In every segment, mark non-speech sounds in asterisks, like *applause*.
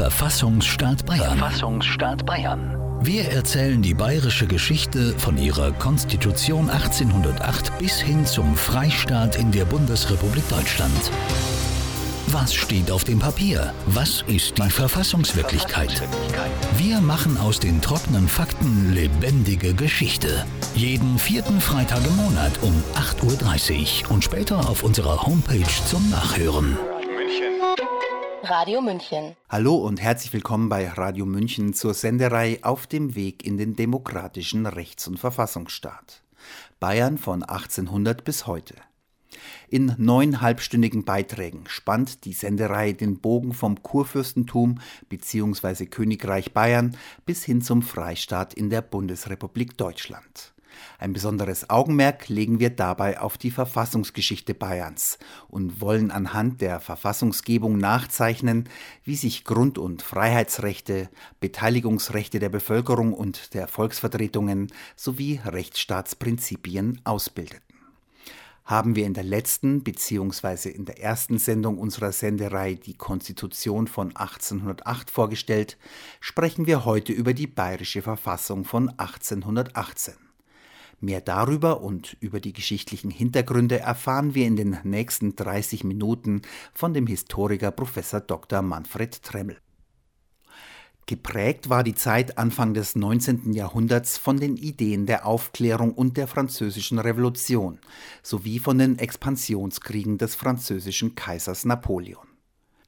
Verfassungsstaat Bayern. Verfassungsstaat Bayern. Wir erzählen die bayerische Geschichte von ihrer Konstitution 1808 bis hin zum Freistaat in der Bundesrepublik Deutschland. Was steht auf dem Papier? Was ist die Verfassungswirklichkeit? Wir machen aus den trockenen Fakten lebendige Geschichte. Jeden vierten Freitag im Monat um 8.30 Uhr und später auf unserer Homepage zum Nachhören. Radio München. Hallo und herzlich willkommen bei Radio München zur Senderei Auf dem Weg in den demokratischen Rechts- und Verfassungsstaat. Bayern von 1800 bis heute. In neun halbstündigen Beiträgen spannt die Sendereihe den Bogen vom Kurfürstentum bzw. Königreich Bayern bis hin zum Freistaat in der Bundesrepublik Deutschland. Ein besonderes Augenmerk legen wir dabei auf die Verfassungsgeschichte Bayerns und wollen anhand der Verfassungsgebung nachzeichnen, wie sich Grund- und Freiheitsrechte, Beteiligungsrechte der Bevölkerung und der Volksvertretungen sowie Rechtsstaatsprinzipien ausbildeten. Haben wir in der letzten bzw. in der ersten Sendung unserer Senderei die Konstitution von 1808 vorgestellt, sprechen wir heute über die bayerische Verfassung von 1818. Mehr darüber und über die geschichtlichen Hintergründe erfahren wir in den nächsten 30 Minuten von dem Historiker Prof. Dr. Manfred Tremmel. Geprägt war die Zeit Anfang des 19. Jahrhunderts von den Ideen der Aufklärung und der Französischen Revolution sowie von den Expansionskriegen des französischen Kaisers Napoleon.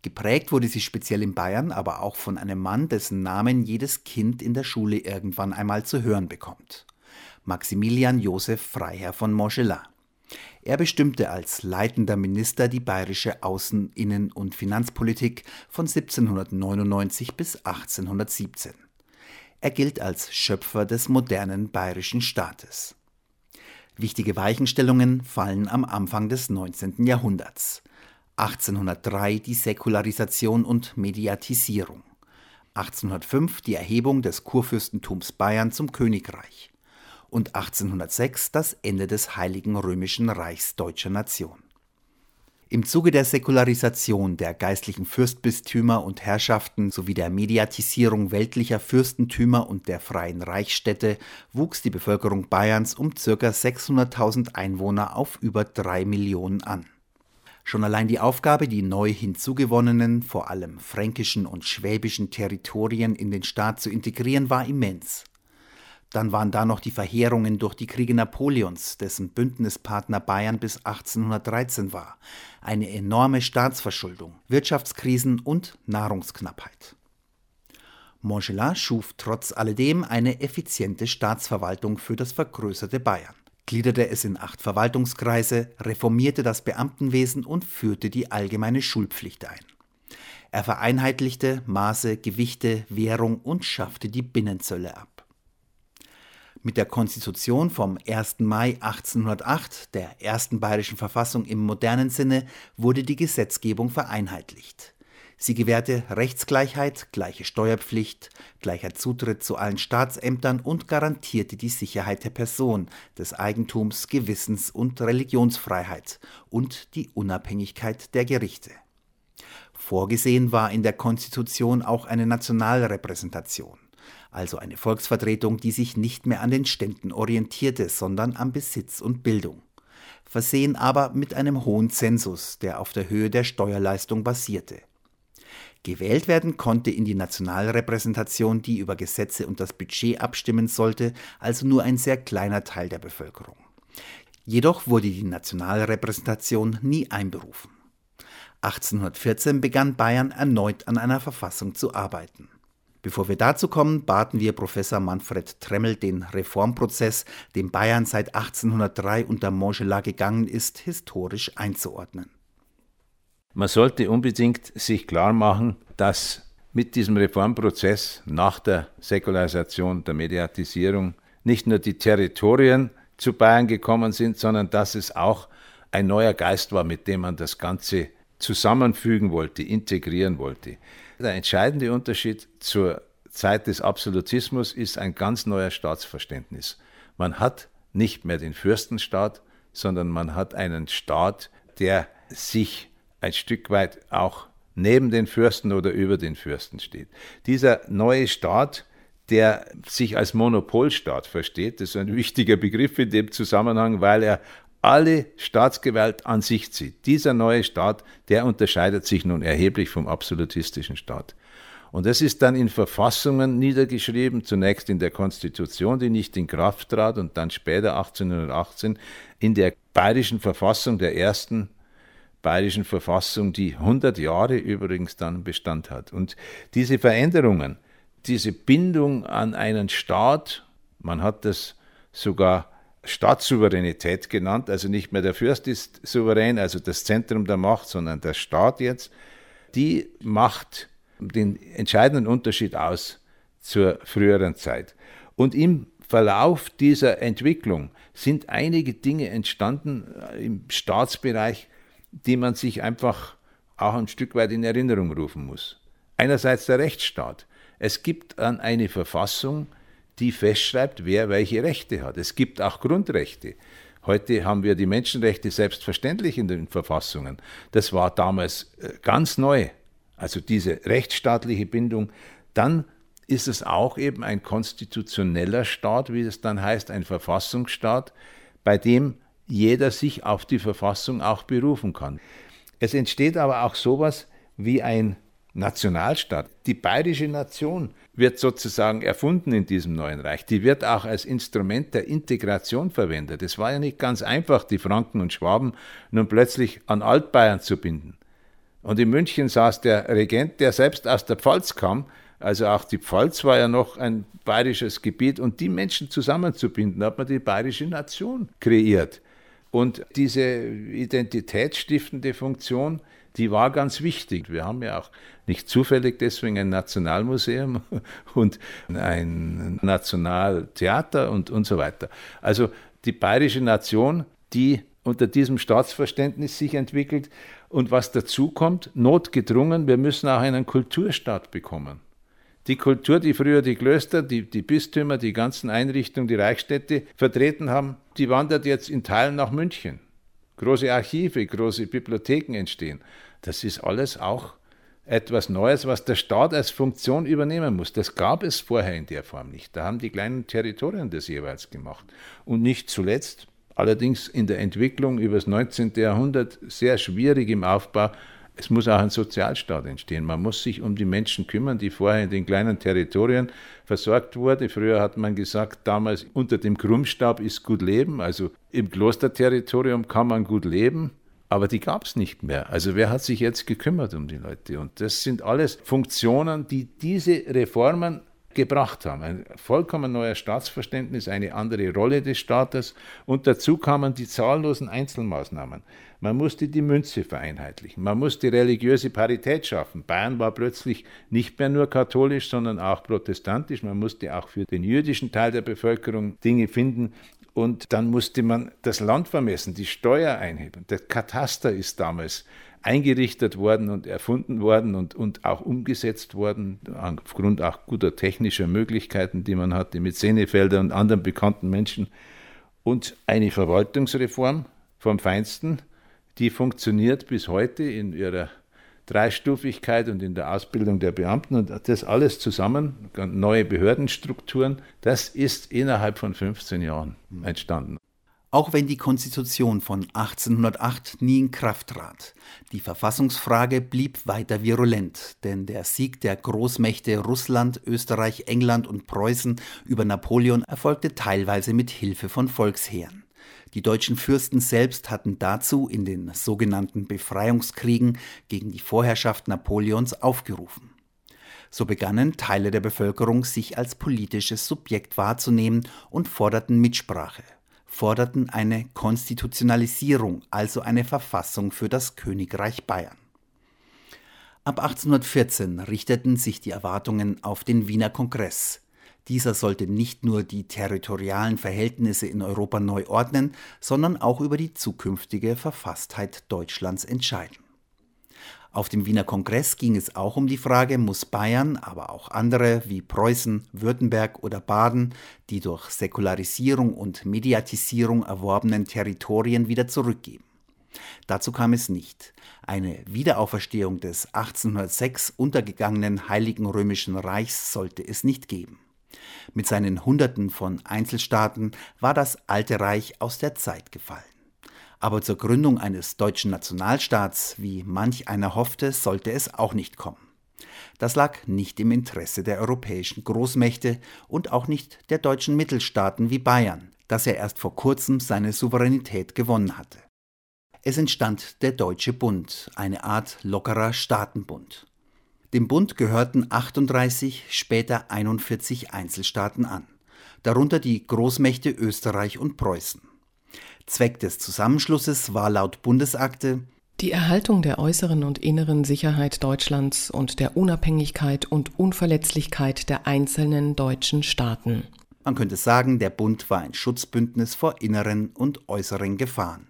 Geprägt wurde sie speziell in Bayern aber auch von einem Mann, dessen Namen jedes Kind in der Schule irgendwann einmal zu hören bekommt. Maximilian Joseph Freiherr von Montgelas. Er bestimmte als leitender Minister die bayerische Außen-, Innen- und Finanzpolitik von 1799 bis 1817. Er gilt als Schöpfer des modernen bayerischen Staates. Wichtige Weichenstellungen fallen am Anfang des 19. Jahrhunderts. 1803 die Säkularisation und Mediatisierung. 1805 die Erhebung des Kurfürstentums Bayern zum Königreich und 1806 das Ende des Heiligen Römischen Reichs deutscher Nation. Im Zuge der Säkularisation der geistlichen Fürstbistümer und Herrschaften sowie der Mediatisierung weltlicher Fürstentümer und der freien Reichsstädte wuchs die Bevölkerung Bayerns um ca. 600.000 Einwohner auf über drei Millionen an. Schon allein die Aufgabe, die neu hinzugewonnenen, vor allem fränkischen und schwäbischen Territorien in den Staat zu integrieren, war immens. Dann waren da noch die Verheerungen durch die Kriege Napoleons, dessen Bündnispartner Bayern bis 1813 war, eine enorme Staatsverschuldung, Wirtschaftskrisen und Nahrungsknappheit. Montgelas schuf trotz alledem eine effiziente Staatsverwaltung für das vergrößerte Bayern, gliederte es in acht Verwaltungskreise, reformierte das Beamtenwesen und führte die allgemeine Schulpflicht ein. Er vereinheitlichte Maße, Gewichte, Währung und schaffte die Binnenzölle ab. Mit der Konstitution vom 1. Mai 1808, der ersten bayerischen Verfassung im modernen Sinne, wurde die Gesetzgebung vereinheitlicht. Sie gewährte Rechtsgleichheit, gleiche Steuerpflicht, gleicher Zutritt zu allen Staatsämtern und garantierte die Sicherheit der Person, des Eigentums, Gewissens und Religionsfreiheit und die Unabhängigkeit der Gerichte. Vorgesehen war in der Konstitution auch eine Nationalrepräsentation also eine Volksvertretung, die sich nicht mehr an den Ständen orientierte, sondern am Besitz und Bildung, versehen aber mit einem hohen Zensus, der auf der Höhe der Steuerleistung basierte. Gewählt werden konnte in die Nationalrepräsentation, die über Gesetze und das Budget abstimmen sollte, also nur ein sehr kleiner Teil der Bevölkerung. Jedoch wurde die Nationalrepräsentation nie einberufen. 1814 begann Bayern erneut an einer Verfassung zu arbeiten. Bevor wir dazu kommen, baten wir Professor Manfred Tremmel, den Reformprozess, dem Bayern seit 1803 unter Montgelas gegangen ist, historisch einzuordnen. Man sollte unbedingt sich klar machen, dass mit diesem Reformprozess nach der Säkularisation, der Mediatisierung nicht nur die Territorien zu Bayern gekommen sind, sondern dass es auch ein neuer Geist war, mit dem man das Ganze zusammenfügen wollte, integrieren wollte. Der entscheidende Unterschied zur Zeit des Absolutismus ist ein ganz neuer Staatsverständnis. Man hat nicht mehr den Fürstenstaat, sondern man hat einen Staat, der sich ein Stück weit auch neben den Fürsten oder über den Fürsten steht. Dieser neue Staat, der sich als Monopolstaat versteht, das ist ein wichtiger Begriff in dem Zusammenhang, weil er alle Staatsgewalt an sich zieht. Dieser neue Staat, der unterscheidet sich nun erheblich vom absolutistischen Staat. Und das ist dann in Verfassungen niedergeschrieben, zunächst in der Konstitution, die nicht in Kraft trat, und dann später 1818 in der bayerischen Verfassung, der ersten bayerischen Verfassung, die 100 Jahre übrigens dann Bestand hat. Und diese Veränderungen, diese Bindung an einen Staat, man hat das sogar Staatssouveränität genannt, also nicht mehr der Fürst ist souverän, also das Zentrum der Macht, sondern der Staat jetzt, die macht den entscheidenden Unterschied aus zur früheren Zeit. Und im Verlauf dieser Entwicklung sind einige Dinge entstanden im Staatsbereich, die man sich einfach auch ein Stück weit in Erinnerung rufen muss. Einerseits der Rechtsstaat. Es gibt dann eine Verfassung, die festschreibt, wer welche Rechte hat. Es gibt auch Grundrechte. Heute haben wir die Menschenrechte selbstverständlich in den Verfassungen. Das war damals äh, ganz neu. Also diese rechtsstaatliche Bindung. Dann ist es auch eben ein konstitutioneller Staat, wie es dann heißt, ein Verfassungsstaat, bei dem jeder sich auf die Verfassung auch berufen kann. Es entsteht aber auch sowas wie ein Nationalstaat. Die bayerische Nation wird sozusagen erfunden in diesem neuen Reich. Die wird auch als Instrument der Integration verwendet. Es war ja nicht ganz einfach, die Franken und Schwaben nun plötzlich an Altbayern zu binden. Und in München saß der Regent, der selbst aus der Pfalz kam. Also auch die Pfalz war ja noch ein bayerisches Gebiet. Und die Menschen zusammenzubinden, hat man die bayerische Nation kreiert. Und diese identitätsstiftende Funktion, die war ganz wichtig. Wir haben ja auch nicht zufällig deswegen ein Nationalmuseum *laughs* und ein Nationaltheater und, und so weiter. Also die bayerische Nation, die unter diesem Staatsverständnis sich entwickelt und was dazu kommt, notgedrungen, wir müssen auch einen Kulturstaat bekommen. Die Kultur, die früher die Klöster, die, die Bistümer, die ganzen Einrichtungen, die Reichsstädte vertreten haben, die wandert jetzt in Teilen nach München. Große Archive, große Bibliotheken entstehen. Das ist alles auch etwas Neues, was der Staat als Funktion übernehmen muss. Das gab es vorher in der Form nicht. Da haben die kleinen Territorien das jeweils gemacht. Und nicht zuletzt, allerdings in der Entwicklung über das 19. Jahrhundert sehr schwierig im Aufbau, es muss auch ein Sozialstaat entstehen. Man muss sich um die Menschen kümmern, die vorher in den kleinen Territorien versorgt wurden. Früher hat man gesagt, damals unter dem Krummstab ist gut leben. Also im Klosterterritorium kann man gut leben. Aber die gab es nicht mehr. Also wer hat sich jetzt gekümmert um die Leute? Und das sind alles Funktionen, die diese Reformen gebracht haben. Ein vollkommen neuer Staatsverständnis, eine andere Rolle des Staates und dazu kamen die zahllosen Einzelmaßnahmen. Man musste die Münze vereinheitlichen, man musste religiöse Parität schaffen. Bayern war plötzlich nicht mehr nur katholisch, sondern auch protestantisch. Man musste auch für den jüdischen Teil der Bevölkerung Dinge finden. Und dann musste man das Land vermessen, die Steuer einheben. Der Kataster ist damals eingerichtet worden und erfunden worden und, und auch umgesetzt worden, aufgrund auch guter technischer Möglichkeiten, die man hatte mit Senefelder und anderen bekannten Menschen. Und eine Verwaltungsreform vom Feinsten, die funktioniert bis heute in ihrer Dreistufigkeit und in der Ausbildung der Beamten und das alles zusammen, neue Behördenstrukturen, das ist innerhalb von 15 Jahren entstanden. Auch wenn die Konstitution von 1808 nie in Kraft trat, die Verfassungsfrage blieb weiter virulent, denn der Sieg der Großmächte Russland, Österreich, England und Preußen über Napoleon erfolgte teilweise mit Hilfe von Volksheeren. Die deutschen Fürsten selbst hatten dazu in den sogenannten Befreiungskriegen gegen die Vorherrschaft Napoleons aufgerufen. So begannen Teile der Bevölkerung sich als politisches Subjekt wahrzunehmen und forderten Mitsprache forderten eine Konstitutionalisierung, also eine Verfassung für das Königreich Bayern. Ab 1814 richteten sich die Erwartungen auf den Wiener Kongress. Dieser sollte nicht nur die territorialen Verhältnisse in Europa neu ordnen, sondern auch über die zukünftige Verfasstheit Deutschlands entscheiden. Auf dem Wiener Kongress ging es auch um die Frage, muss Bayern, aber auch andere wie Preußen, Württemberg oder Baden die durch Säkularisierung und Mediatisierung erworbenen Territorien wieder zurückgeben. Dazu kam es nicht. Eine Wiederauferstehung des 1806 untergegangenen Heiligen Römischen Reichs sollte es nicht geben. Mit seinen Hunderten von Einzelstaaten war das Alte Reich aus der Zeit gefallen. Aber zur Gründung eines deutschen Nationalstaats, wie manch einer hoffte, sollte es auch nicht kommen. Das lag nicht im Interesse der europäischen Großmächte und auch nicht der deutschen Mittelstaaten wie Bayern, das er erst vor kurzem seine Souveränität gewonnen hatte. Es entstand der Deutsche Bund, eine Art lockerer Staatenbund. Dem Bund gehörten 38, später 41 Einzelstaaten an, darunter die Großmächte Österreich und Preußen. Zweck des Zusammenschlusses war laut Bundesakte die Erhaltung der äußeren und inneren Sicherheit Deutschlands und der Unabhängigkeit und Unverletzlichkeit der einzelnen deutschen Staaten. Man könnte sagen, der Bund war ein Schutzbündnis vor inneren und äußeren Gefahren.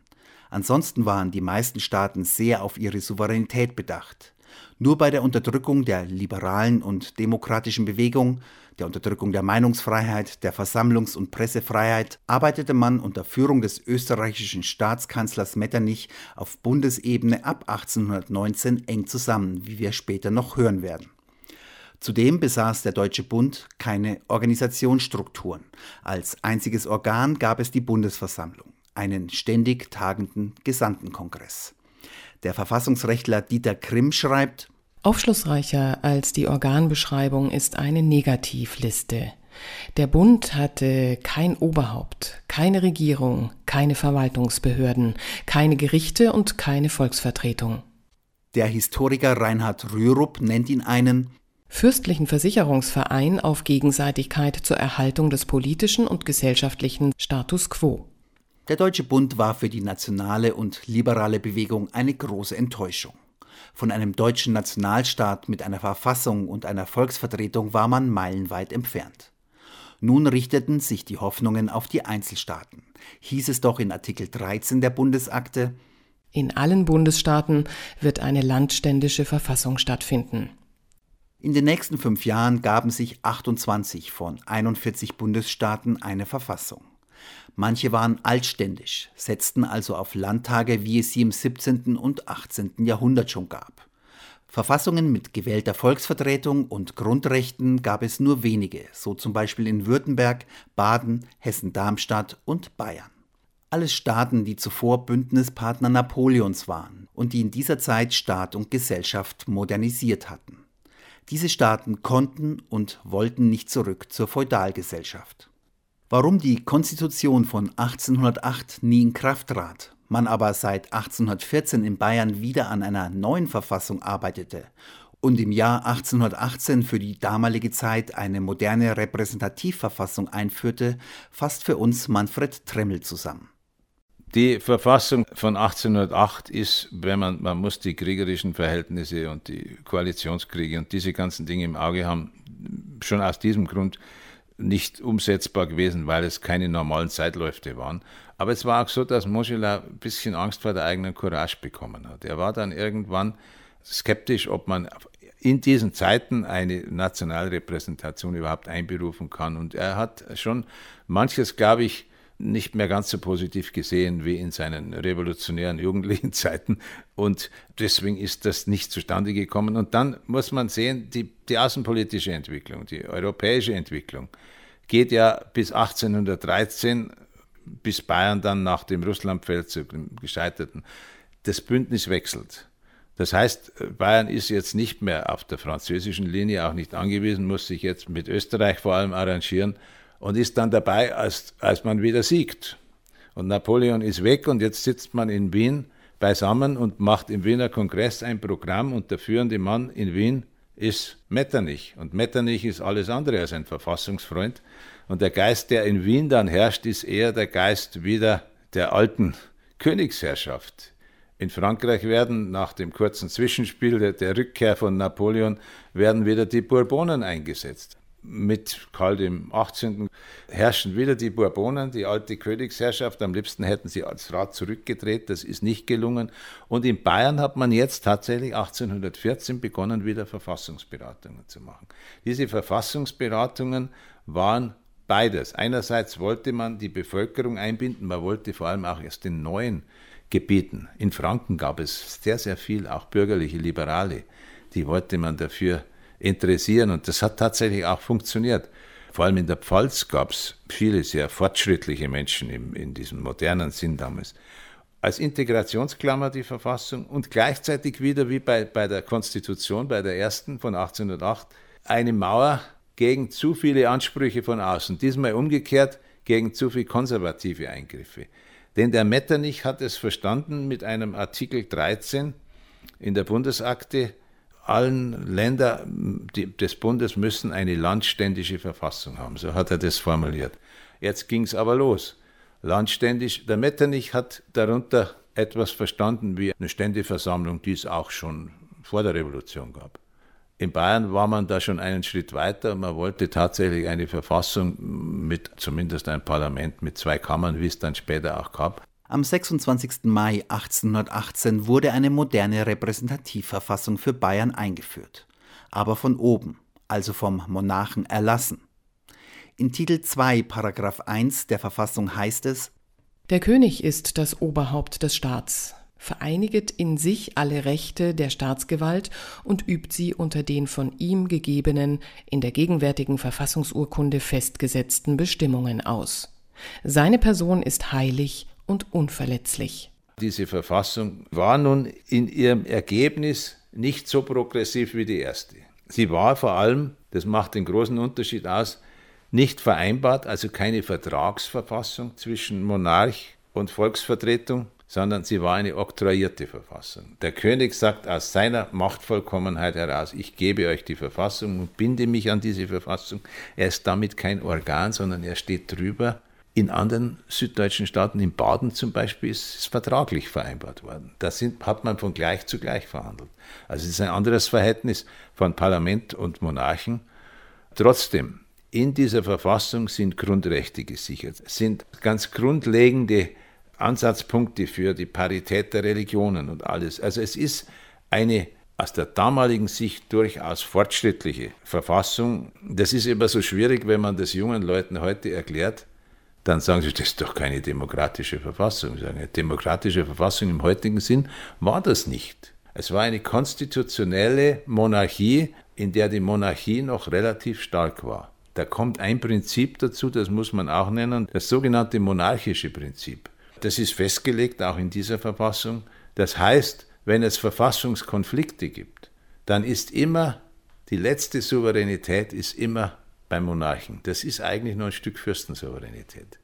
Ansonsten waren die meisten Staaten sehr auf ihre Souveränität bedacht. Nur bei der Unterdrückung der liberalen und demokratischen Bewegung, der Unterdrückung der Meinungsfreiheit, der Versammlungs- und Pressefreiheit arbeitete man unter Führung des österreichischen Staatskanzlers Metternich auf Bundesebene ab 1819 eng zusammen, wie wir später noch hören werden. Zudem besaß der Deutsche Bund keine Organisationsstrukturen. Als einziges Organ gab es die Bundesversammlung, einen ständig tagenden Gesandtenkongress. Der Verfassungsrechtler Dieter Grimm schreibt, Aufschlussreicher als die Organbeschreibung ist eine Negativliste. Der Bund hatte kein Oberhaupt, keine Regierung, keine Verwaltungsbehörden, keine Gerichte und keine Volksvertretung. Der Historiker Reinhard Rürup nennt ihn einen fürstlichen Versicherungsverein auf Gegenseitigkeit zur Erhaltung des politischen und gesellschaftlichen Status quo. Der Deutsche Bund war für die nationale und liberale Bewegung eine große Enttäuschung. Von einem deutschen Nationalstaat mit einer Verfassung und einer Volksvertretung war man meilenweit entfernt. Nun richteten sich die Hoffnungen auf die Einzelstaaten. Hieß es doch in Artikel 13 der Bundesakte, in allen Bundesstaaten wird eine landständische Verfassung stattfinden. In den nächsten fünf Jahren gaben sich 28 von 41 Bundesstaaten eine Verfassung. Manche waren altständisch, setzten also auf Landtage, wie es sie im 17. und 18. Jahrhundert schon gab. Verfassungen mit gewählter Volksvertretung und Grundrechten gab es nur wenige, so zum Beispiel in Württemberg, Baden, Hessen-Darmstadt und Bayern. Alles Staaten, die zuvor Bündnispartner Napoleons waren und die in dieser Zeit Staat und Gesellschaft modernisiert hatten. Diese Staaten konnten und wollten nicht zurück zur Feudalgesellschaft. Warum die Konstitution von 1808 nie in Kraft trat, man aber seit 1814 in Bayern wieder an einer neuen Verfassung arbeitete und im Jahr 1818 für die damalige Zeit eine moderne Repräsentativverfassung einführte, fasst für uns Manfred Tremmel zusammen. Die Verfassung von 1808 ist, wenn man, man muss die kriegerischen Verhältnisse und die Koalitionskriege und diese ganzen Dinge im Auge haben, schon aus diesem Grund nicht umsetzbar gewesen, weil es keine normalen Zeitläufe waren. Aber es war auch so, dass Moschela ein bisschen Angst vor der eigenen Courage bekommen hat. Er war dann irgendwann skeptisch, ob man in diesen Zeiten eine Nationalrepräsentation überhaupt einberufen kann. Und er hat schon manches, glaube ich, nicht mehr ganz so positiv gesehen wie in seinen revolutionären jugendlichen *laughs* Zeiten. Und deswegen ist das nicht zustande gekommen. Und dann muss man sehen, die, die außenpolitische Entwicklung, die europäische Entwicklung geht ja bis 1813, bis Bayern dann nach dem Russlandfeldzug, dem gescheiterten, das Bündnis wechselt. Das heißt, Bayern ist jetzt nicht mehr auf der französischen Linie, auch nicht angewiesen, muss sich jetzt mit Österreich vor allem arrangieren und ist dann dabei, als, als man wieder siegt. Und Napoleon ist weg und jetzt sitzt man in Wien beisammen und macht im Wiener Kongress ein Programm und der führende Mann in Wien ist Metternich. Und Metternich ist alles andere als ein Verfassungsfreund. Und der Geist, der in Wien dann herrscht, ist eher der Geist wieder der alten Königsherrschaft. In Frankreich werden nach dem kurzen Zwischenspiel der, der Rückkehr von Napoleon werden wieder die Bourbonen eingesetzt mit Karl dem 18. herrschen wieder die Bourbonen, die alte Königsherrschaft. Am liebsten hätten sie als Rat zurückgedreht, das ist nicht gelungen. Und in Bayern hat man jetzt tatsächlich 1814 begonnen, wieder Verfassungsberatungen zu machen. Diese Verfassungsberatungen waren beides. Einerseits wollte man die Bevölkerung einbinden, man wollte vor allem auch erst den neuen Gebieten. In Franken gab es sehr, sehr viel, auch bürgerliche Liberale, die wollte man dafür interessieren und das hat tatsächlich auch funktioniert. Vor allem in der Pfalz gab es viele sehr fortschrittliche Menschen im, in diesem modernen Sinn damals. Als Integrationsklammer die Verfassung und gleichzeitig wieder wie bei, bei der Konstitution, bei der ersten von 1808, eine Mauer gegen zu viele Ansprüche von außen. Diesmal umgekehrt gegen zu viele konservative Eingriffe. Denn der Metternich hat es verstanden mit einem Artikel 13 in der Bundesakte, allen Ländern des Bundes müssen eine landständische Verfassung haben. So hat er das formuliert. Jetzt ging es aber los. Landständisch, der Metternich hat darunter etwas verstanden wie eine Ständeversammlung, die es auch schon vor der Revolution gab. In Bayern war man da schon einen Schritt weiter. Man wollte tatsächlich eine Verfassung mit zumindest ein Parlament mit zwei Kammern, wie es dann später auch gab. Am 26. Mai 1818 wurde eine moderne Repräsentativverfassung für Bayern eingeführt, aber von oben, also vom Monarchen erlassen. In Titel 2, Paragraph 1 der Verfassung heißt es: Der König ist das Oberhaupt des Staats, vereiniget in sich alle Rechte der Staatsgewalt und übt sie unter den von ihm gegebenen, in der gegenwärtigen Verfassungsurkunde festgesetzten Bestimmungen aus. Seine Person ist heilig und unverletzlich. Diese Verfassung war nun in ihrem Ergebnis nicht so progressiv wie die erste. Sie war vor allem, das macht den großen Unterschied aus, nicht vereinbart, also keine Vertragsverfassung zwischen Monarch und Volksvertretung, sondern sie war eine oktroyierte Verfassung. Der König sagt aus seiner Machtvollkommenheit heraus, ich gebe euch die Verfassung und binde mich an diese Verfassung. Er ist damit kein Organ, sondern er steht drüber in anderen süddeutschen Staaten, in Baden zum Beispiel, ist es vertraglich vereinbart worden. Da sind, hat man von gleich zu gleich verhandelt. Also es ist ein anderes Verhältnis von Parlament und Monarchen. Trotzdem, in dieser Verfassung sind Grundrechte gesichert, sind ganz grundlegende Ansatzpunkte für die Parität der Religionen und alles. Also es ist eine aus der damaligen Sicht durchaus fortschrittliche Verfassung. Das ist immer so schwierig, wenn man das jungen Leuten heute erklärt dann sagen sie, das ist doch keine demokratische Verfassung. Eine demokratische Verfassung im heutigen Sinn war das nicht. Es war eine konstitutionelle Monarchie, in der die Monarchie noch relativ stark war. Da kommt ein Prinzip dazu, das muss man auch nennen, das sogenannte monarchische Prinzip. Das ist festgelegt auch in dieser Verfassung. Das heißt, wenn es Verfassungskonflikte gibt, dann ist immer die letzte Souveränität ist immer beim Monarchen. Das ist eigentlich nur ein Stück Fürstensouveränität.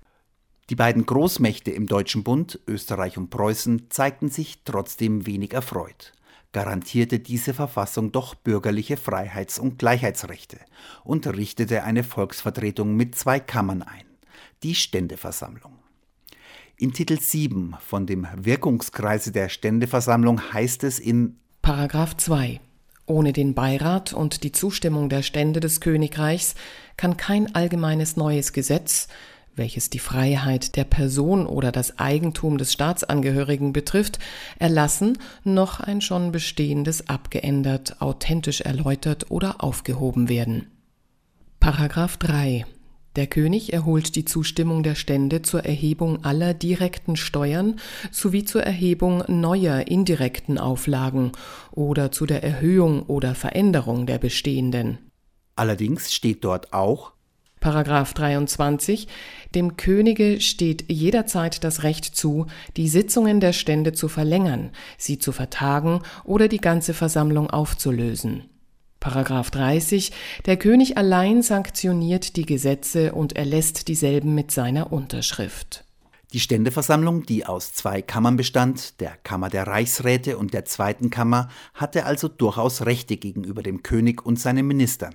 Die beiden Großmächte im Deutschen Bund, Österreich und Preußen, zeigten sich trotzdem wenig erfreut. Garantierte diese Verfassung doch bürgerliche Freiheits- und Gleichheitsrechte und richtete eine Volksvertretung mit zwei Kammern ein, die Ständeversammlung. In Titel 7 von dem Wirkungskreise der Ständeversammlung heißt es in Paragraph 2 ohne den Beirat und die Zustimmung der Stände des Königreichs kann kein allgemeines neues Gesetz, welches die Freiheit der Person oder das Eigentum des Staatsangehörigen betrifft, erlassen, noch ein schon bestehendes abgeändert, authentisch erläutert oder aufgehoben werden. Paragraph 3 der König erholt die Zustimmung der Stände zur Erhebung aller direkten Steuern sowie zur Erhebung neuer indirekten Auflagen oder zu der Erhöhung oder Veränderung der bestehenden. Allerdings steht dort auch Paragraph 23 Dem Könige steht jederzeit das Recht zu, die Sitzungen der Stände zu verlängern, sie zu vertagen oder die ganze Versammlung aufzulösen. Paragraph 30 Der König allein sanktioniert die Gesetze und erlässt dieselben mit seiner Unterschrift. Die Ständeversammlung, die aus zwei Kammern bestand, der Kammer der Reichsräte und der zweiten Kammer, hatte also durchaus Rechte gegenüber dem König und seinen Ministern,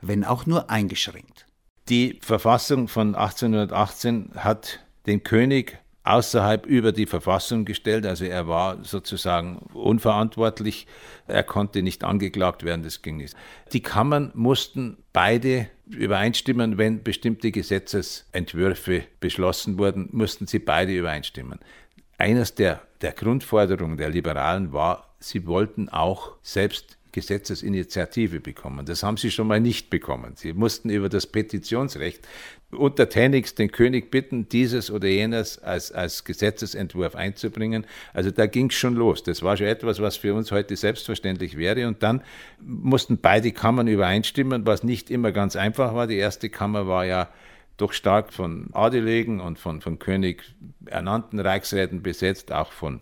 wenn auch nur eingeschränkt. Die Verfassung von 1818 hat den König außerhalb über die Verfassung gestellt. Also er war sozusagen unverantwortlich. Er konnte nicht angeklagt werden, das ging nicht. Die Kammern mussten beide übereinstimmen, wenn bestimmte Gesetzesentwürfe beschlossen wurden, mussten sie beide übereinstimmen. Eines der, der Grundforderungen der Liberalen war, sie wollten auch selbst Gesetzesinitiative bekommen. Das haben sie schon mal nicht bekommen. Sie mussten über das Petitionsrecht untertänigst den König bitten, dieses oder jenes als, als Gesetzesentwurf einzubringen. Also da ging es schon los. Das war schon etwas, was für uns heute selbstverständlich wäre. Und dann mussten beide Kammern übereinstimmen, was nicht immer ganz einfach war. Die erste Kammer war ja doch stark von Adeligen und von, von König ernannten Reichsräten besetzt, auch von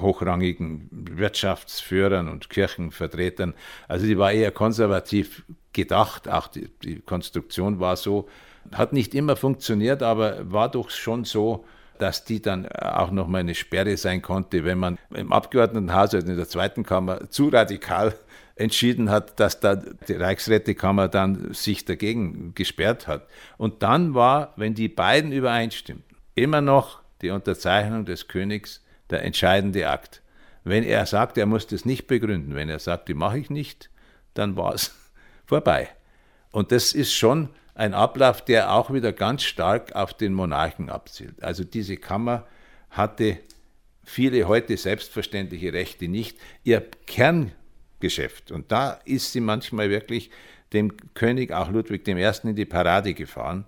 hochrangigen Wirtschaftsführern und Kirchenvertretern. Also die war eher konservativ gedacht, auch die, die Konstruktion war so. Hat nicht immer funktioniert, aber war doch schon so, dass die dann auch noch mal eine Sperre sein konnte, wenn man im Abgeordnetenhaus, also in der zweiten Kammer, zu radikal entschieden hat, dass da die Reichsrätekammer dann sich dagegen gesperrt hat. Und dann war, wenn die beiden übereinstimmten, immer noch die Unterzeichnung des Königs der entscheidende Akt. Wenn er sagt, er muss das nicht begründen, wenn er sagt, die mache ich nicht, dann war es *laughs* vorbei. Und das ist schon ein Ablauf, der auch wieder ganz stark auf den Monarchen abzielt. Also diese Kammer hatte viele heute selbstverständliche Rechte nicht. Ihr Kerngeschäft, und da ist sie manchmal wirklich dem König, auch Ludwig I., in die Parade gefahren,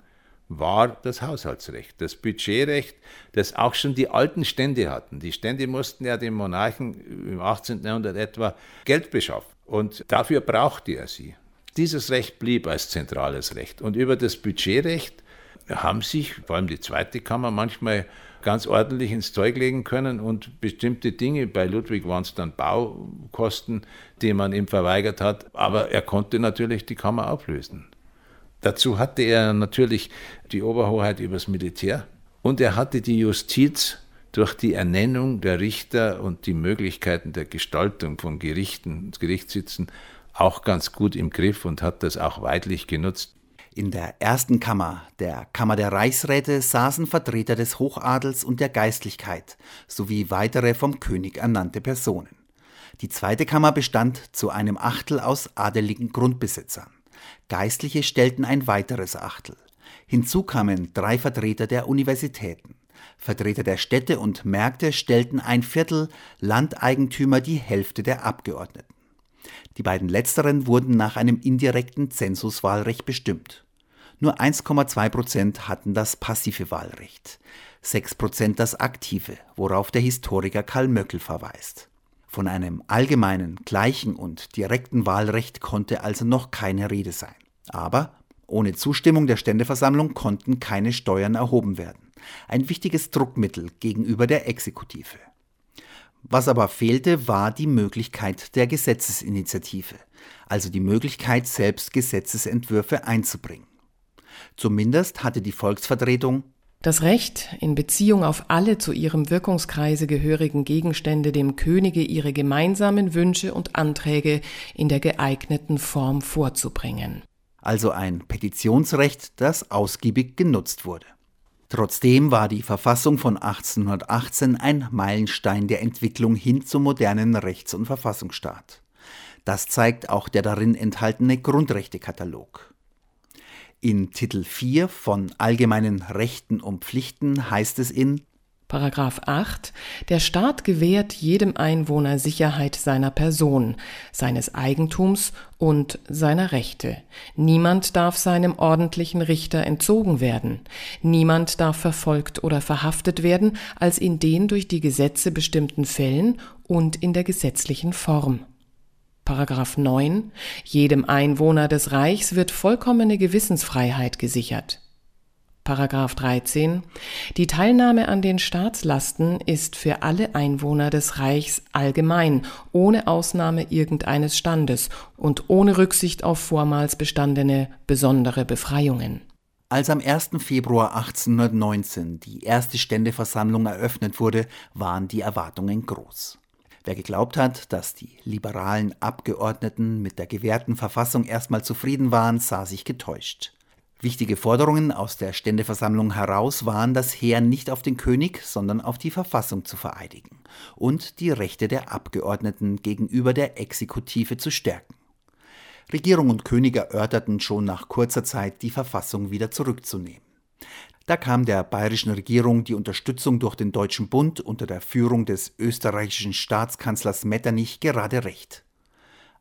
war das Haushaltsrecht, das Budgetrecht, das auch schon die alten Stände hatten. Die Stände mussten ja dem Monarchen im 18. Jahrhundert etwa Geld beschaffen und dafür brauchte er sie. Dieses Recht blieb als zentrales Recht und über das Budgetrecht haben sich vor allem die zweite Kammer manchmal ganz ordentlich ins Zeug legen können und bestimmte Dinge, bei Ludwig waren es dann Baukosten, die man ihm verweigert hat, aber er konnte natürlich die Kammer auflösen. Dazu hatte er natürlich die Oberhoheit übers Militär und er hatte die Justiz durch die Ernennung der Richter und die Möglichkeiten der Gestaltung von Gerichten und Gerichtssitzen auch ganz gut im Griff und hat das auch weitlich genutzt. In der ersten Kammer, der Kammer der Reichsräte, saßen Vertreter des Hochadels und der Geistlichkeit sowie weitere vom König ernannte Personen. Die zweite Kammer bestand zu einem Achtel aus adeligen Grundbesitzern. Geistliche stellten ein weiteres Achtel. Hinzu kamen drei Vertreter der Universitäten. Vertreter der Städte und Märkte stellten ein Viertel, Landeigentümer die Hälfte der Abgeordneten. Die beiden letzteren wurden nach einem indirekten Zensuswahlrecht bestimmt. Nur 1,2 Prozent hatten das passive Wahlrecht, 6 Prozent das aktive, worauf der Historiker Karl Möckel verweist. Von einem allgemeinen, gleichen und direkten Wahlrecht konnte also noch keine Rede sein. Aber ohne Zustimmung der Ständeversammlung konnten keine Steuern erhoben werden. Ein wichtiges Druckmittel gegenüber der Exekutive. Was aber fehlte, war die Möglichkeit der Gesetzesinitiative, also die Möglichkeit, selbst Gesetzesentwürfe einzubringen. Zumindest hatte die Volksvertretung das Recht, in Beziehung auf alle zu ihrem Wirkungskreise gehörigen Gegenstände dem Könige ihre gemeinsamen Wünsche und Anträge in der geeigneten Form vorzubringen. Also ein Petitionsrecht, das ausgiebig genutzt wurde. Trotzdem war die Verfassung von 1818 ein Meilenstein der Entwicklung hin zum modernen Rechts- und Verfassungsstaat. Das zeigt auch der darin enthaltene Grundrechtekatalog. In Titel 4 von Allgemeinen Rechten und Pflichten heißt es in Paragraph 8 Der Staat gewährt jedem Einwohner Sicherheit seiner Person, seines Eigentums und seiner Rechte. Niemand darf seinem ordentlichen Richter entzogen werden. Niemand darf verfolgt oder verhaftet werden, als in den durch die Gesetze bestimmten Fällen und in der gesetzlichen Form. Paragraph 9 Jedem Einwohner des Reichs wird vollkommene Gewissensfreiheit gesichert. Paragraph 13 Die Teilnahme an den Staatslasten ist für alle Einwohner des Reichs allgemein, ohne Ausnahme irgendeines Standes und ohne Rücksicht auf vormals bestandene besondere Befreiungen. Als am 1. Februar 1819 die erste Ständeversammlung eröffnet wurde, waren die Erwartungen groß. Wer geglaubt hat, dass die liberalen Abgeordneten mit der gewährten Verfassung erstmal zufrieden waren, sah sich getäuscht. Wichtige Forderungen aus der Ständeversammlung heraus waren, das Heer nicht auf den König, sondern auf die Verfassung zu vereidigen und die Rechte der Abgeordneten gegenüber der Exekutive zu stärken. Regierung und König erörterten schon nach kurzer Zeit, die Verfassung wieder zurückzunehmen. Da kam der bayerischen Regierung die Unterstützung durch den Deutschen Bund unter der Führung des österreichischen Staatskanzlers Metternich gerade recht.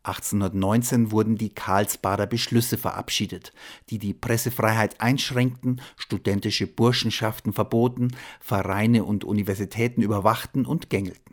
1819 wurden die Karlsbader Beschlüsse verabschiedet, die die Pressefreiheit einschränkten, studentische Burschenschaften verboten, Vereine und Universitäten überwachten und gängelten.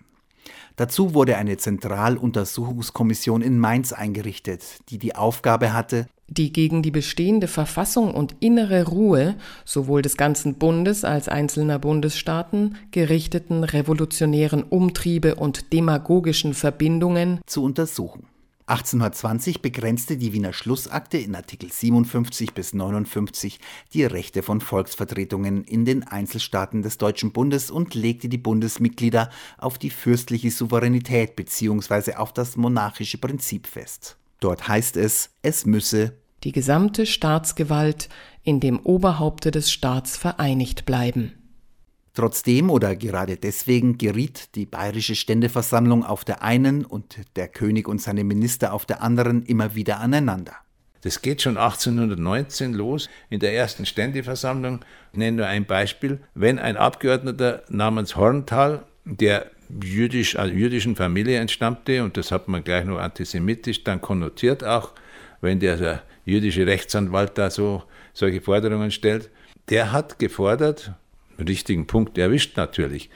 Dazu wurde eine Zentraluntersuchungskommission in Mainz eingerichtet, die die Aufgabe hatte, die gegen die bestehende Verfassung und innere Ruhe sowohl des ganzen Bundes als einzelner Bundesstaaten gerichteten revolutionären Umtriebe und demagogischen Verbindungen zu untersuchen. 1820 begrenzte die Wiener Schlussakte in Artikel 57 bis 59 die Rechte von Volksvertretungen in den Einzelstaaten des Deutschen Bundes und legte die Bundesmitglieder auf die fürstliche Souveränität bzw. auf das monarchische Prinzip fest. Dort heißt es, es müsse die gesamte Staatsgewalt in dem Oberhaupte des Staats vereinigt bleiben. Trotzdem oder gerade deswegen geriet die bayerische Ständeversammlung auf der einen und der König und seine Minister auf der anderen immer wieder aneinander. Das geht schon 1819 los in der ersten Ständeversammlung. Ich nenne nur ein Beispiel. Wenn ein Abgeordneter namens Hornthal, der jüdisch, jüdischen Familie entstammte, und das hat man gleich noch antisemitisch dann konnotiert auch, wenn der, der jüdische Rechtsanwalt da so solche Forderungen stellt, der hat gefordert, richtigen Punkt erwischt natürlich,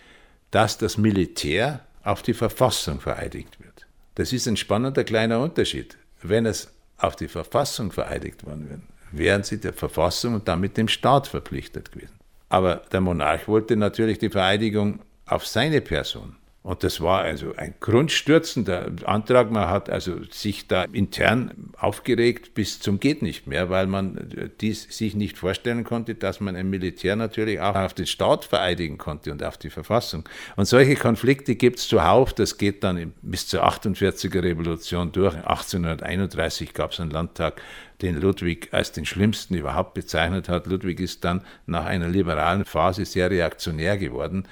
dass das Militär auf die Verfassung vereidigt wird. Das ist ein spannender kleiner Unterschied. Wenn es auf die Verfassung vereidigt worden wäre, wären sie der Verfassung und damit dem Staat verpflichtet gewesen. Aber der Monarch wollte natürlich die Vereidigung auf seine Person. Und das war also ein grundstürzender Antrag. Man hat also sich da intern aufgeregt bis zum geht nicht mehr, weil man dies sich nicht vorstellen konnte, dass man ein Militär natürlich auch auf den Staat vereidigen konnte und auf die Verfassung. Und solche Konflikte gibt es zuhauf. Das geht dann bis zur 48er Revolution durch. 1831 gab es einen Landtag, den Ludwig als den schlimmsten überhaupt bezeichnet hat. Ludwig ist dann nach einer liberalen Phase sehr reaktionär geworden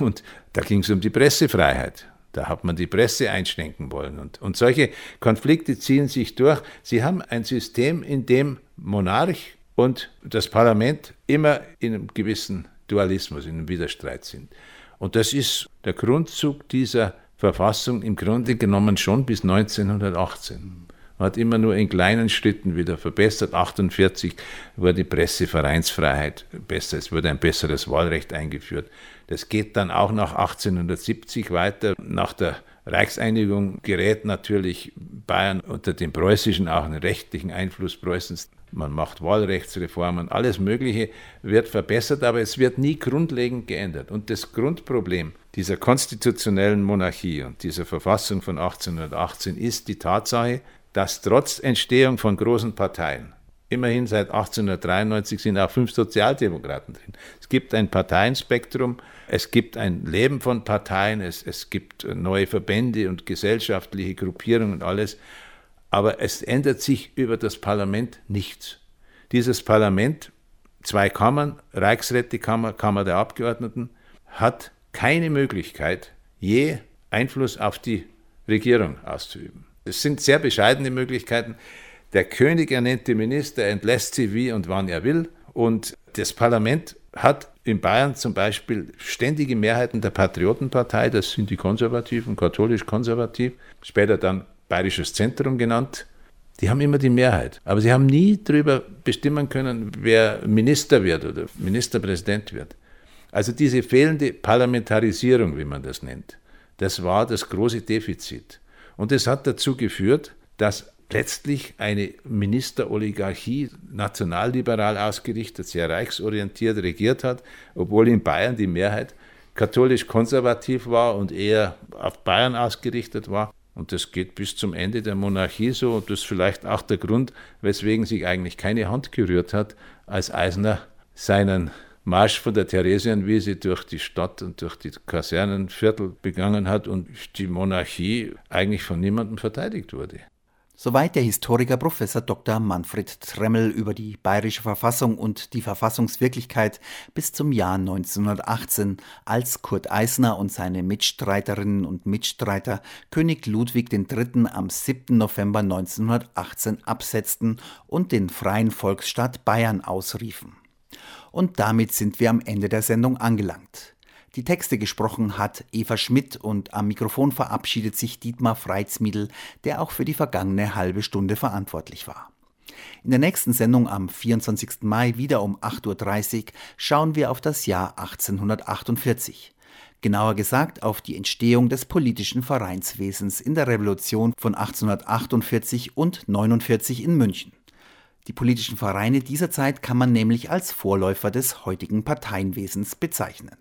und da ging es um die Pressefreiheit. Da hat man die Presse einschränken wollen. Und, und solche Konflikte ziehen sich durch. Sie haben ein System, in dem Monarch und das Parlament immer in einem gewissen Dualismus, in einem Widerstreit sind. Und das ist der Grundzug dieser Verfassung im Grunde genommen schon bis 1918. Man hat immer nur in kleinen Schritten wieder verbessert. 1948 wurde die Pressevereinsfreiheit besser, es wurde ein besseres Wahlrecht eingeführt. Das geht dann auch nach 1870 weiter. Nach der Reichseinigung gerät natürlich Bayern unter dem preußischen, auch einen rechtlichen Einfluss Preußens. Man macht Wahlrechtsreformen, alles Mögliche wird verbessert, aber es wird nie grundlegend geändert. Und das Grundproblem dieser konstitutionellen Monarchie und dieser Verfassung von 1818 ist die Tatsache, dass trotz Entstehung von großen Parteien, immerhin seit 1893 sind auch fünf Sozialdemokraten drin, es gibt ein Parteienspektrum, es gibt ein Leben von Parteien, es, es gibt neue Verbände und gesellschaftliche Gruppierungen und alles, aber es ändert sich über das Parlament nichts. Dieses Parlament, zwei Kammern, Reichsrätekammer, Kammer der Abgeordneten, hat keine Möglichkeit, je Einfluss auf die Regierung auszuüben. Es sind sehr bescheidene Möglichkeiten. Der König ernennt die Minister, entlässt sie wie und wann er will. Und das Parlament hat in Bayern zum Beispiel ständige Mehrheiten der Patriotenpartei, das sind die Konservativen, katholisch-konservativ, später dann Bayerisches Zentrum genannt. Die haben immer die Mehrheit. Aber sie haben nie darüber bestimmen können, wer Minister wird oder Ministerpräsident wird. Also diese fehlende Parlamentarisierung, wie man das nennt, das war das große Defizit. Und es hat dazu geführt, dass letztlich eine Ministeroligarchie nationalliberal ausgerichtet, sehr reichsorientiert regiert hat, obwohl in Bayern die Mehrheit katholisch-konservativ war und eher auf Bayern ausgerichtet war. Und das geht bis zum Ende der Monarchie so. Und das ist vielleicht auch der Grund, weswegen sich eigentlich keine Hand gerührt hat, als Eisner seinen Marsch von der Theresienwiese durch die Stadt und durch die Kasernenviertel begangen hat und die Monarchie eigentlich von niemandem verteidigt wurde. Soweit der Historiker Professor Dr. Manfred Tremmel über die bayerische Verfassung und die Verfassungswirklichkeit bis zum Jahr 1918, als Kurt Eisner und seine Mitstreiterinnen und Mitstreiter König Ludwig III. am 7. November 1918 absetzten und den freien Volksstaat Bayern ausriefen. Und damit sind wir am Ende der Sendung angelangt. Die Texte gesprochen hat Eva Schmidt und am Mikrofon verabschiedet sich Dietmar Freizmiedl, der auch für die vergangene halbe Stunde verantwortlich war. In der nächsten Sendung am 24. Mai wieder um 8.30 Uhr schauen wir auf das Jahr 1848. Genauer gesagt auf die Entstehung des politischen Vereinswesens in der Revolution von 1848 und 49 in München. Die politischen Vereine dieser Zeit kann man nämlich als Vorläufer des heutigen Parteienwesens bezeichnen.